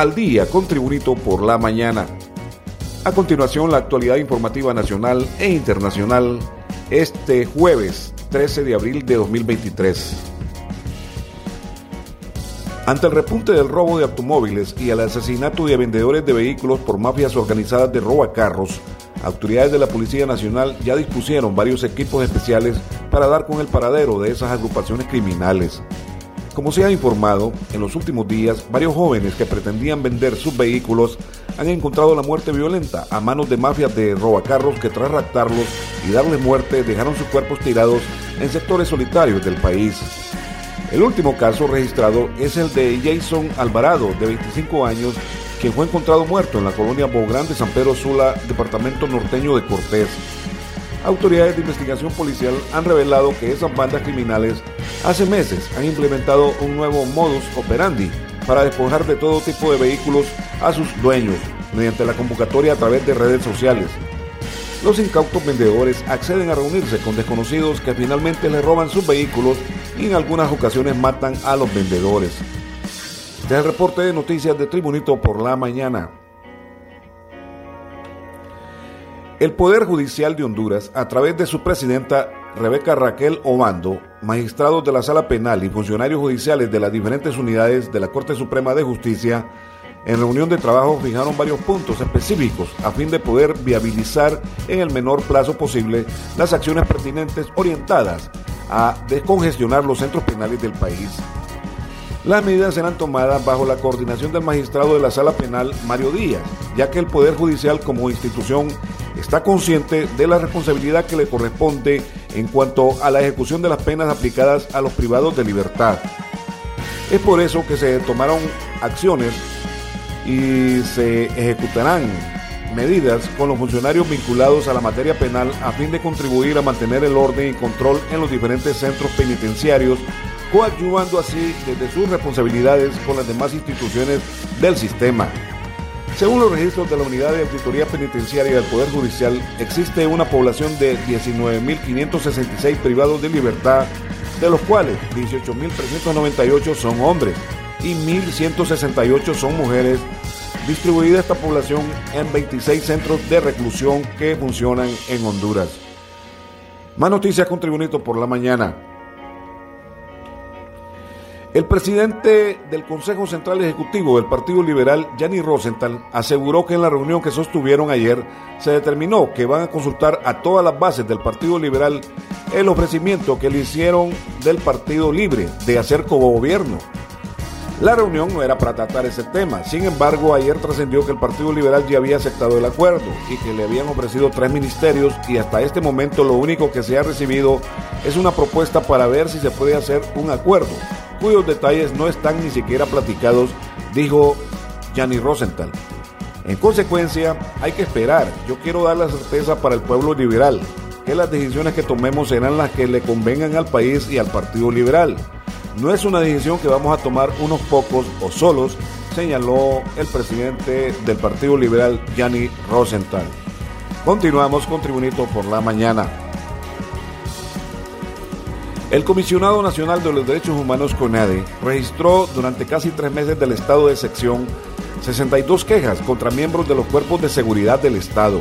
al día con Tribunito por la mañana. A continuación, la actualidad informativa nacional e internacional este jueves 13 de abril de 2023. Ante el repunte del robo de automóviles y el asesinato de vendedores de vehículos por mafias organizadas de robacarros, autoridades de la Policía Nacional ya dispusieron varios equipos especiales para dar con el paradero de esas agrupaciones criminales. Como se ha informado, en los últimos días, varios jóvenes que pretendían vender sus vehículos han encontrado la muerte violenta a manos de mafias de robacarros que tras raptarlos y darles muerte dejaron sus cuerpos tirados en sectores solitarios del país. El último caso registrado es el de Jason Alvarado, de 25 años, quien fue encontrado muerto en la colonia Bográn de San Pedro Sula, departamento norteño de Cortés. Autoridades de investigación policial han revelado que esas bandas criminales hace meses han implementado un nuevo modus operandi para despojar de todo tipo de vehículos a sus dueños mediante la convocatoria a través de redes sociales. Los incautos vendedores acceden a reunirse con desconocidos que finalmente les roban sus vehículos y en algunas ocasiones matan a los vendedores. Este es el reporte de noticias de Tribunito por la mañana. El Poder Judicial de Honduras, a través de su presidenta Rebeca Raquel Obando, magistrados de la Sala Penal y funcionarios judiciales de las diferentes unidades de la Corte Suprema de Justicia, en reunión de trabajo fijaron varios puntos específicos a fin de poder viabilizar en el menor plazo posible las acciones pertinentes orientadas a descongestionar los centros penales del país. Las medidas serán tomadas bajo la coordinación del magistrado de la Sala Penal, Mario Díaz, ya que el Poder Judicial como institución está consciente de la responsabilidad que le corresponde en cuanto a la ejecución de las penas aplicadas a los privados de libertad. Es por eso que se tomaron acciones y se ejecutarán medidas con los funcionarios vinculados a la materia penal a fin de contribuir a mantener el orden y control en los diferentes centros penitenciarios, coadyuvando así desde sus responsabilidades con las demás instituciones del sistema. Según los registros de la Unidad de Auditoría Penitenciaria del Poder Judicial, existe una población de 19.566 privados de libertad, de los cuales 18.398 son hombres y 1.168 son mujeres, distribuida esta población en 26 centros de reclusión que funcionan en Honduras. Más noticias con Tribunito por la mañana. El presidente del Consejo Central Ejecutivo del Partido Liberal, Gianni Rosenthal, aseguró que en la reunión que sostuvieron ayer se determinó que van a consultar a todas las bases del Partido Liberal el ofrecimiento que le hicieron del Partido Libre de hacer como gobierno. La reunión no era para tratar ese tema, sin embargo ayer trascendió que el Partido Liberal ya había aceptado el acuerdo y que le habían ofrecido tres ministerios y hasta este momento lo único que se ha recibido es una propuesta para ver si se puede hacer un acuerdo cuyos detalles no están ni siquiera platicados, dijo Gianni Rosenthal. En consecuencia, hay que esperar. Yo quiero dar la certeza para el pueblo liberal, que las decisiones que tomemos serán las que le convengan al país y al Partido Liberal. No es una decisión que vamos a tomar unos pocos o solos, señaló el presidente del Partido Liberal, Gianni Rosenthal. Continuamos con Tribunito por la mañana. El Comisionado Nacional de los Derechos Humanos, CONADE, registró durante casi tres meses del estado de sección 62 quejas contra miembros de los cuerpos de seguridad del Estado.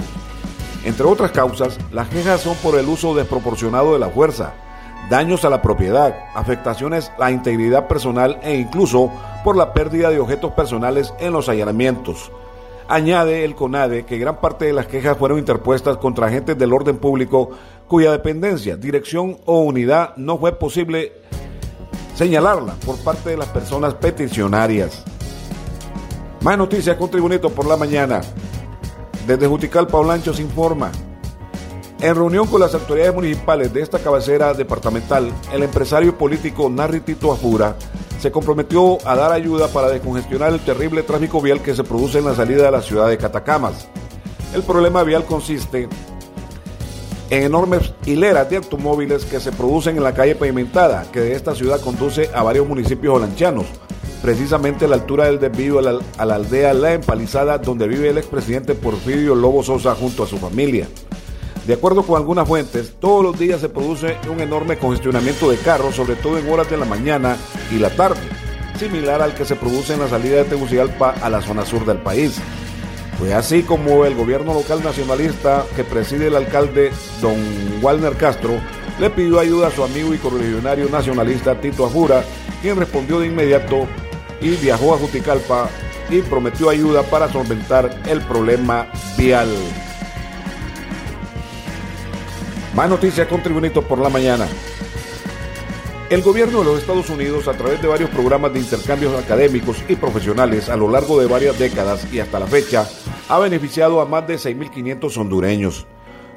Entre otras causas, las quejas son por el uso desproporcionado de la fuerza, daños a la propiedad, afectaciones a la integridad personal e incluso por la pérdida de objetos personales en los allanamientos. Añade el CONADE que gran parte de las quejas fueron interpuestas contra agentes del orden público cuya dependencia, dirección o unidad no fue posible señalarla por parte de las personas peticionarias. Más noticias con Tribunito por la mañana. Desde Jutical, Paulancho se informa. En reunión con las autoridades municipales de esta cabecera departamental, el empresario político Narri Tito Ajura se comprometió a dar ayuda para descongestionar el terrible tráfico vial que se produce en la salida de la ciudad de Catacamas. El problema vial consiste en enormes hileras de automóviles que se producen en la calle pavimentada, que de esta ciudad conduce a varios municipios holanchanos, precisamente a la altura del desvío a la, a la aldea La Empalizada, donde vive el expresidente Porfirio Lobo Sosa junto a su familia. De acuerdo con algunas fuentes, todos los días se produce un enorme congestionamiento de carros, sobre todo en horas de la mañana y la tarde. similar al que se produce en la salida de Tegucigalpa a la zona sur del país. Fue así como el gobierno local nacionalista que preside el alcalde don Walner Castro le pidió ayuda a su amigo y correligionario nacionalista Tito Ajura, quien respondió de inmediato y viajó a Juticalpa y prometió ayuda para solventar el problema vial. Más noticias con Tribunito por la mañana. El gobierno de los Estados Unidos, a través de varios programas de intercambios académicos y profesionales a lo largo de varias décadas y hasta la fecha, ha beneficiado a más de 6.500 hondureños.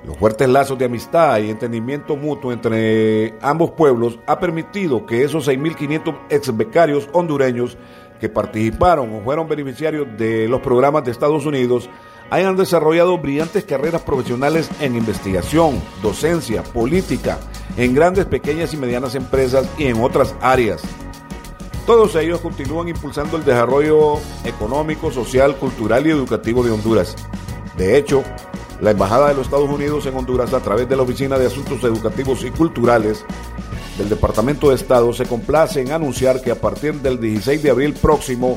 Los fuertes lazos de amistad y entendimiento mutuo entre ambos pueblos ha permitido que esos 6.500 ex becarios hondureños que participaron o fueron beneficiarios de los programas de Estados Unidos hayan desarrollado brillantes carreras profesionales en investigación, docencia, política, en grandes, pequeñas y medianas empresas y en otras áreas. Todos ellos continúan impulsando el desarrollo económico, social, cultural y educativo de Honduras. De hecho, la Embajada de los Estados Unidos en Honduras, a través de la Oficina de Asuntos Educativos y Culturales del Departamento de Estado, se complace en anunciar que a partir del 16 de abril próximo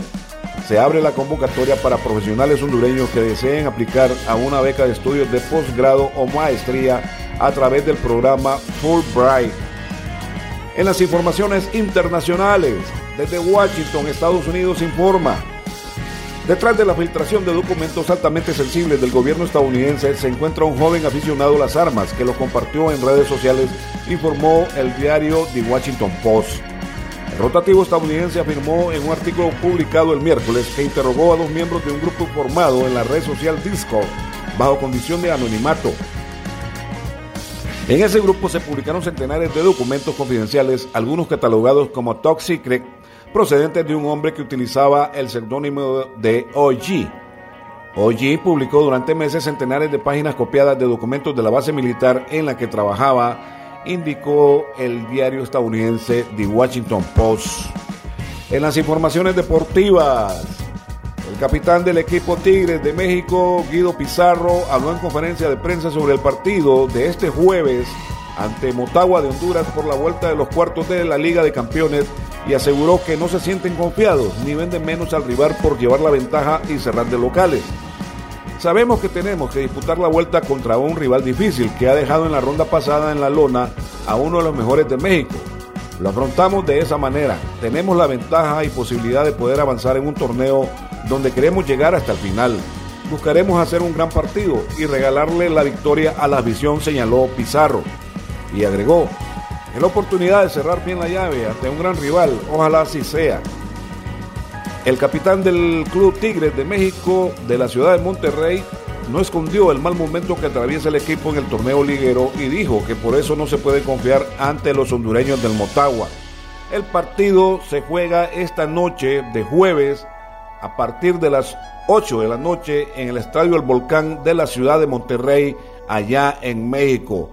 se abre la convocatoria para profesionales hondureños que deseen aplicar a una beca de estudios de posgrado o maestría a través del programa Fulbright. En las informaciones internacionales, desde Washington, Estados Unidos informa. Detrás de la filtración de documentos altamente sensibles del gobierno estadounidense se encuentra un joven aficionado a las armas que lo compartió en redes sociales, informó el diario The Washington Post. Rotativo estadounidense afirmó en un artículo publicado el miércoles que interrogó a dos miembros de un grupo formado en la red social Discord bajo condición de anonimato. En ese grupo se publicaron centenares de documentos confidenciales, algunos catalogados como top secret, procedentes de un hombre que utilizaba el seudónimo de OG. OG publicó durante meses centenares de páginas copiadas de documentos de la base militar en la que trabajaba indicó el diario estadounidense The Washington Post. En las informaciones deportivas, el capitán del equipo Tigres de México, Guido Pizarro, habló en conferencia de prensa sobre el partido de este jueves ante Motagua de Honduras por la vuelta de los cuartos de la Liga de Campeones y aseguró que no se sienten confiados ni venden menos al rival por llevar la ventaja y cerrar de locales. Sabemos que tenemos que disputar la vuelta contra un rival difícil que ha dejado en la ronda pasada en la lona a uno de los mejores de México. Lo afrontamos de esa manera. Tenemos la ventaja y posibilidad de poder avanzar en un torneo donde queremos llegar hasta el final. Buscaremos hacer un gran partido y regalarle la victoria a la visión, señaló Pizarro. Y agregó, es la oportunidad de cerrar bien la llave ante un gran rival, ojalá así sea. El capitán del Club Tigres de México de la ciudad de Monterrey no escondió el mal momento que atraviesa el equipo en el torneo liguero y dijo que por eso no se puede confiar ante los hondureños del Motagua. El partido se juega esta noche de jueves a partir de las 8 de la noche en el Estadio El Volcán de la ciudad de Monterrey, allá en México.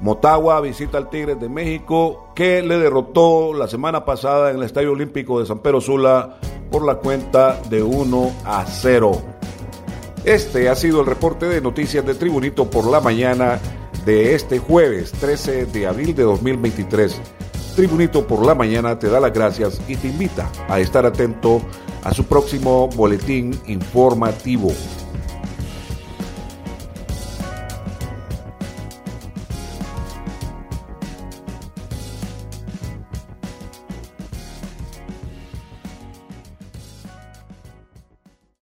Motagua visita al Tigres de México que le derrotó la semana pasada en el Estadio Olímpico de San Pedro Sula por la cuenta de 1 a 0. Este ha sido el reporte de noticias de Tribunito por la mañana de este jueves 13 de abril de 2023. Tribunito por la mañana te da las gracias y te invita a estar atento a su próximo boletín informativo.